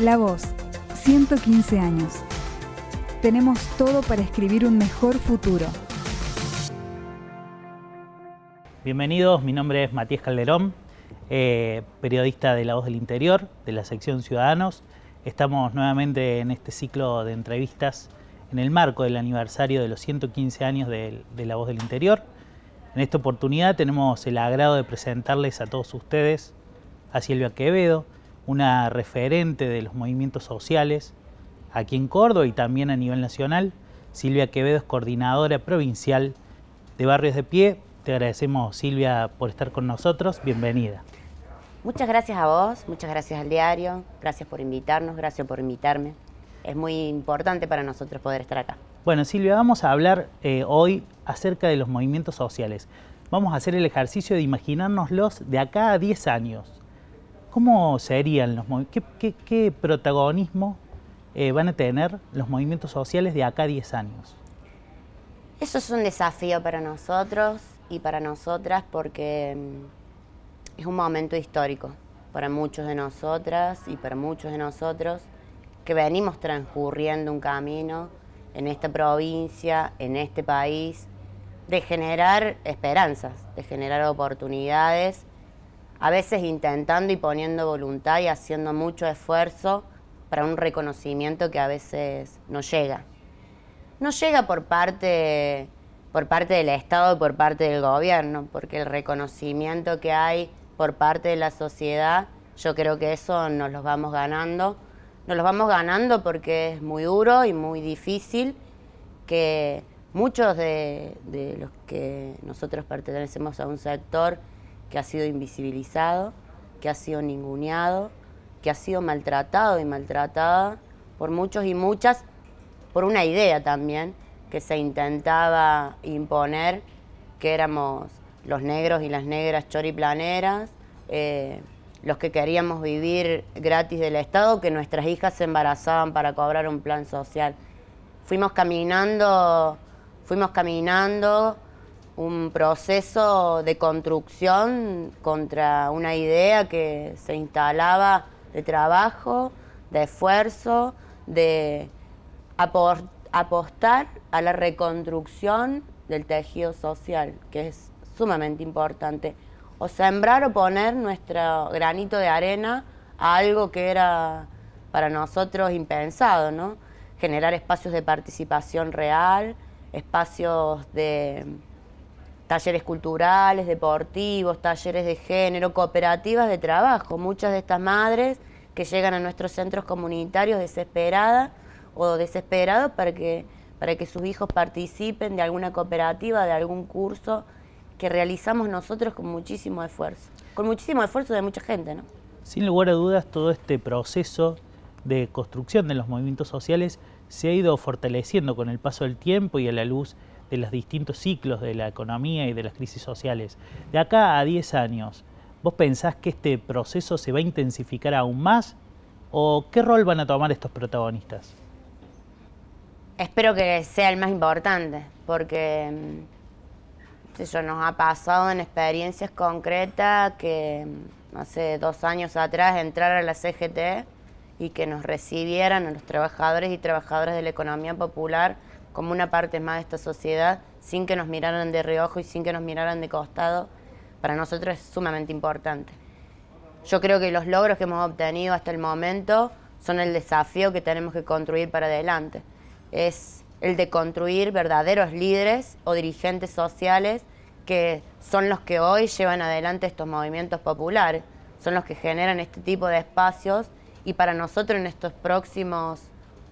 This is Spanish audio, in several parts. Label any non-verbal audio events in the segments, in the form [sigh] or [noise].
La Voz, 115 años. Tenemos todo para escribir un mejor futuro. Bienvenidos, mi nombre es Matías Calderón, eh, periodista de La Voz del Interior, de la sección Ciudadanos. Estamos nuevamente en este ciclo de entrevistas en el marco del aniversario de los 115 años de, de La Voz del Interior. En esta oportunidad tenemos el agrado de presentarles a todos ustedes a Silvia Quevedo, una referente de los movimientos sociales aquí en Córdoba y también a nivel nacional. Silvia Quevedo es coordinadora provincial de Barrios de Pie. Te agradecemos, Silvia, por estar con nosotros. Bienvenida. Muchas gracias a vos, muchas gracias al diario, gracias por invitarnos, gracias por invitarme. Es muy importante para nosotros poder estar acá. Bueno, Silvia, vamos a hablar eh, hoy acerca de los movimientos sociales. Vamos a hacer el ejercicio de imaginárnoslos de acá a 10 años. ¿Cómo serían los movimientos? ¿Qué, protagonismo eh, van a tener los movimientos sociales de acá a 10 años? Eso es un desafío para nosotros y para nosotras porque mm, es un momento histórico para muchos de nosotras y para muchos de nosotros que venimos transcurriendo un camino en esta provincia, en este país, de generar esperanzas, de generar oportunidades a veces intentando y poniendo voluntad y haciendo mucho esfuerzo para un reconocimiento que a veces no llega. No llega por parte, por parte del Estado y por parte del gobierno, porque el reconocimiento que hay por parte de la sociedad, yo creo que eso nos lo vamos ganando. Nos los vamos ganando porque es muy duro y muy difícil que muchos de, de los que nosotros pertenecemos a un sector que ha sido invisibilizado, que ha sido ninguneado, que ha sido maltratado y maltratada por muchos y muchas, por una idea también que se intentaba imponer, que éramos los negros y las negras choriplaneras, eh, los que queríamos vivir gratis del Estado, que nuestras hijas se embarazaban para cobrar un plan social. Fuimos caminando, fuimos caminando un proceso de construcción contra una idea que se instalaba de trabajo, de esfuerzo, de apostar a la reconstrucción del tejido social, que es sumamente importante. O sembrar o poner nuestro granito de arena a algo que era para nosotros impensado, ¿no? Generar espacios de participación real, espacios de talleres culturales, deportivos, talleres de género, cooperativas de trabajo. Muchas de estas madres que llegan a nuestros centros comunitarios desesperadas o desesperados para que, para que sus hijos participen de alguna cooperativa, de algún curso que realizamos nosotros con muchísimo esfuerzo, con muchísimo esfuerzo de mucha gente. ¿no? Sin lugar a dudas, todo este proceso de construcción de los movimientos sociales se ha ido fortaleciendo con el paso del tiempo y a la luz de los distintos ciclos de la economía y de las crisis sociales. De acá a 10 años, ¿vos pensás que este proceso se va a intensificar aún más? ¿O qué rol van a tomar estos protagonistas? Espero que sea el más importante, porque mm, eso nos ha pasado en experiencias concretas que mm, hace dos años atrás entrar a la CGT y que nos recibieran a los trabajadores y trabajadoras de la economía popular como una parte más de esta sociedad, sin que nos miraran de reojo y sin que nos miraran de costado, para nosotros es sumamente importante. Yo creo que los logros que hemos obtenido hasta el momento son el desafío que tenemos que construir para adelante. Es el de construir verdaderos líderes o dirigentes sociales que son los que hoy llevan adelante estos movimientos populares, son los que generan este tipo de espacios y para nosotros en estos próximos,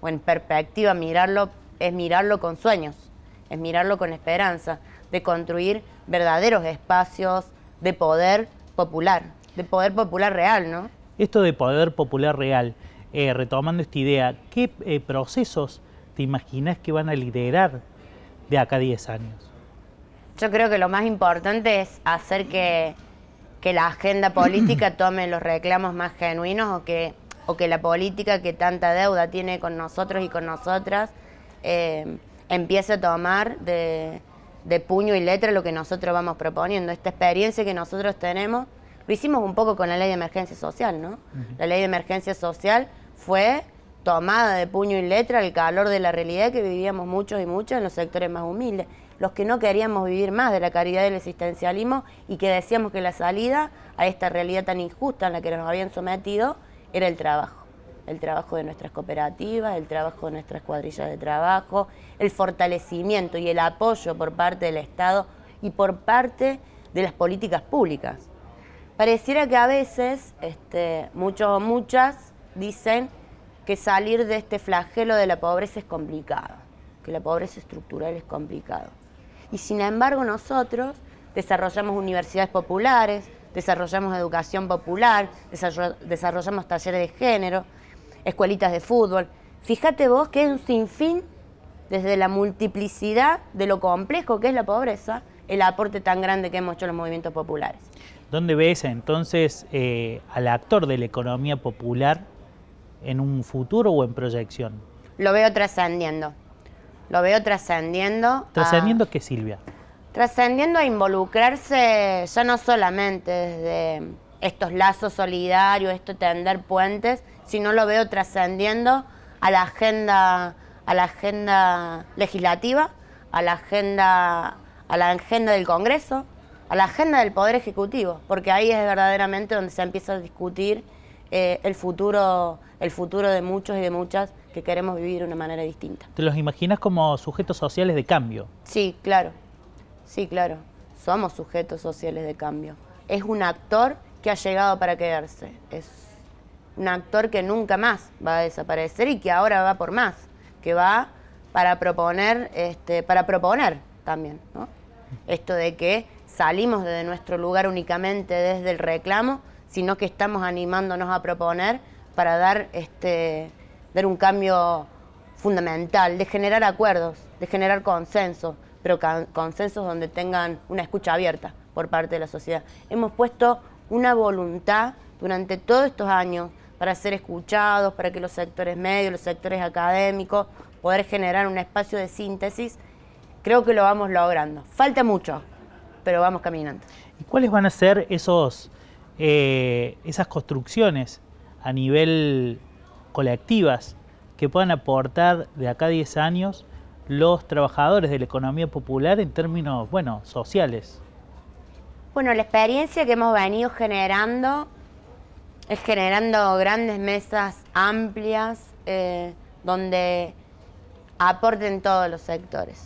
o en perspectiva, mirarlo es mirarlo con sueños, es mirarlo con esperanza, de construir verdaderos espacios de poder popular, de poder popular real, ¿no? Esto de poder popular real, eh, retomando esta idea, ¿qué eh, procesos te imaginas que van a liderar de acá a 10 años? Yo creo que lo más importante es hacer que, que la agenda política [clears throat] tome los reclamos más genuinos o que, o que la política que tanta deuda tiene con nosotros y con nosotras eh, empiece a tomar de, puño y letra lo que nosotros vamos proponiendo. Esta experiencia que nosotros tenemos, lo hicimos un poco con la ley de emergencia social, ¿no? La ley de emergencia social fue tomada de puño y letra el calor de la realidad que vivíamos muchos y muchas en los sectores más humildes, los que no queríamos vivir más de la caridad del existencialismo y que decíamos que la salida a esta realidad tan injusta en la que nos habían sometido era el trabajo. El trabajo de nuestras cooperativas, el trabajo de nuestras cuadrillas de trabajo, el fortalecimiento y el apoyo por parte del Estado y por parte de las políticas públicas. Pareciera que a veces este, muchos o muchas dicen que salir de este flagelo de la pobreza es complicado, que la pobreza estructural es complicado. Y sin embargo nosotros desarrollamos universidades populares, desarrollamos educación popular, desarrollamos talleres de género, escuelitas de fútbol. Fíjate vos que es un sinfín, desde la multiplicidad de lo complejo que es la pobreza, el aporte tan grande que hemos hecho los movimientos populares. ¿Dónde ves entonces eh, al actor de la economía popular en un futuro o en proyección? Lo veo trascendiendo. Lo veo trascendiendo. ¿Trascendiendo qué, Silvia? Trascendiendo a involucrarse ya no solamente desde estos lazos solidarios, esto tender puentes, sino lo veo trascendiendo a la agenda, a la agenda legislativa, a la agenda, a la agenda del Congreso, a la agenda del Poder Ejecutivo, porque ahí es verdaderamente donde se empieza a discutir eh, el futuro el futuro de muchos y de muchas que queremos vivir de una manera distinta. ¿Te los imaginas como sujetos sociales de cambio? Sí, claro. Sí, claro. Somos sujetos sociales de cambio. Es un actor que ha llegado para quedarse. Es un actor que nunca más va a desaparecer y que ahora va por más, que va para proponer, este, para proponer también, ¿no? Esto de que salimos de nuestro lugar únicamente desde el reclamo, sino que estamos animándonos a proponer para dar, este, dar un cambio fundamental, de generar acuerdos, de generar consensos, pero consensos donde tengan una escucha abierta por parte de la sociedad. Hemos puesto una voluntad durante todos estos años para ser escuchados, para que los sectores medios, los sectores académicos, poder generar un espacio de síntesis. Creo que lo vamos logrando. Falta mucho, pero vamos caminando. ¿Y cuáles van a ser esos, eh, esas construcciones a nivel colectivas que puedan aportar de acá a 10 años los trabajadores de la economía popular en términos, bueno, sociales? Bueno, la experiencia que hemos venido generando es generando grandes mesas amplias eh, donde aporten todos los sectores,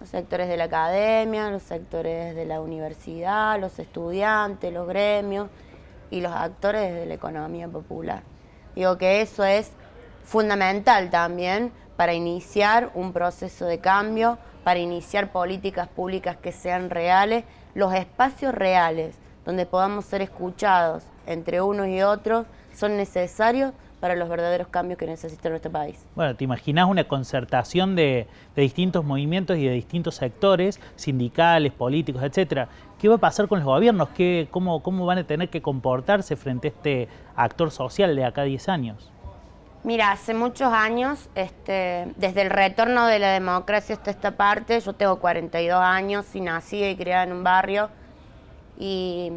los sectores de la academia, los sectores de la universidad, los estudiantes, los gremios, y los actores de la economía popular. Digo que eso es fundamental también para iniciar un proceso de cambio, para iniciar políticas públicas que sean reales, los espacios reales donde podamos ser escuchados entre unos y otros son necesarios para los verdaderos cambios que necesita nuestro país. Bueno, ¿te imaginas una concertación de, distintos movimientos y de distintos sectores, sindicales, políticos, etcétera? ¿Qué va a pasar con los gobiernos? ¿Qué, cómo, ¿Cómo van a tener que comportarse frente a este actor social de acá a 10 años? Mira, hace muchos años, este, desde el retorno de la democracia hasta esta parte, yo tengo 42 años y nací y criada en un barrio y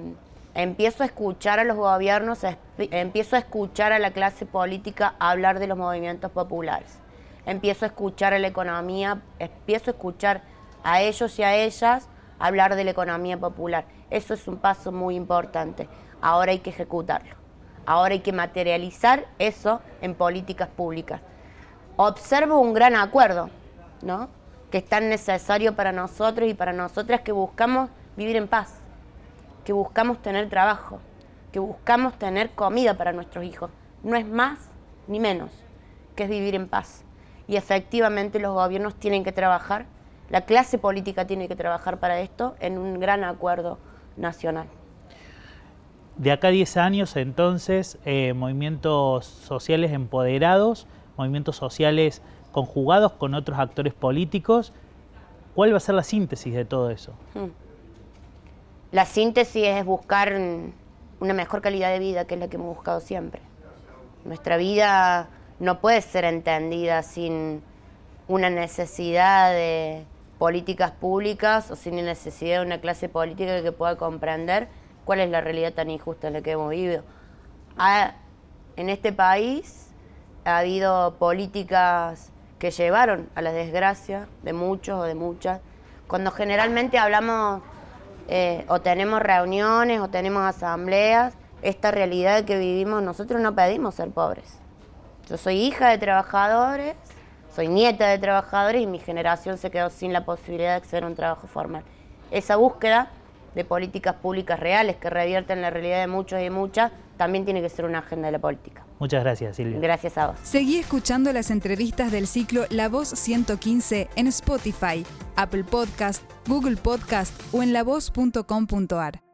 empiezo a escuchar a los gobiernos, empiezo a escuchar a la clase política hablar de los movimientos populares, empiezo a escuchar a la economía, empiezo a escuchar a ellos y a ellas hablar de la economía popular. Eso es un paso muy importante. Ahora hay que ejecutarlo. Ahora hay que materializar eso en políticas públicas. Observo un gran acuerdo, ¿no? Que es tan necesario para nosotros y para nosotras que buscamos vivir en paz que buscamos tener trabajo, que buscamos tener comida para nuestros hijos. No es más ni menos que es vivir en paz. Y efectivamente los gobiernos tienen que trabajar, la clase política tiene que trabajar para esto en un gran acuerdo nacional. De acá a 10 años, entonces, eh, movimientos sociales empoderados, movimientos sociales conjugados con otros actores políticos, ¿cuál va a ser la síntesis de todo eso? Hmm. La síntesis es buscar una mejor calidad de vida, que es la que hemos buscado siempre. Nuestra vida no puede ser entendida sin una necesidad de políticas públicas o sin la necesidad de una clase política que pueda comprender cuál es la realidad tan injusta en la que hemos vivido. en este país ha habido políticas que llevaron a la desgracia de muchos o de muchas. Cuando generalmente hablamos eh, o tenemos reuniones o tenemos asambleas, esta realidad que vivimos, nosotros no pedimos ser pobres. Yo soy hija de trabajadores, soy nieta de trabajadores y mi generación se quedó sin la posibilidad de acceder a un trabajo formal. Esa búsqueda de políticas públicas reales que revierten la realidad de muchos y muchas también tiene que ser una agenda de la política. Muchas gracias, Silvia. Gracias a vos. Seguí escuchando las entrevistas del ciclo La Voz 115 en Spotify, Apple Podcast, Google Podcast o en lavoz.com.ar.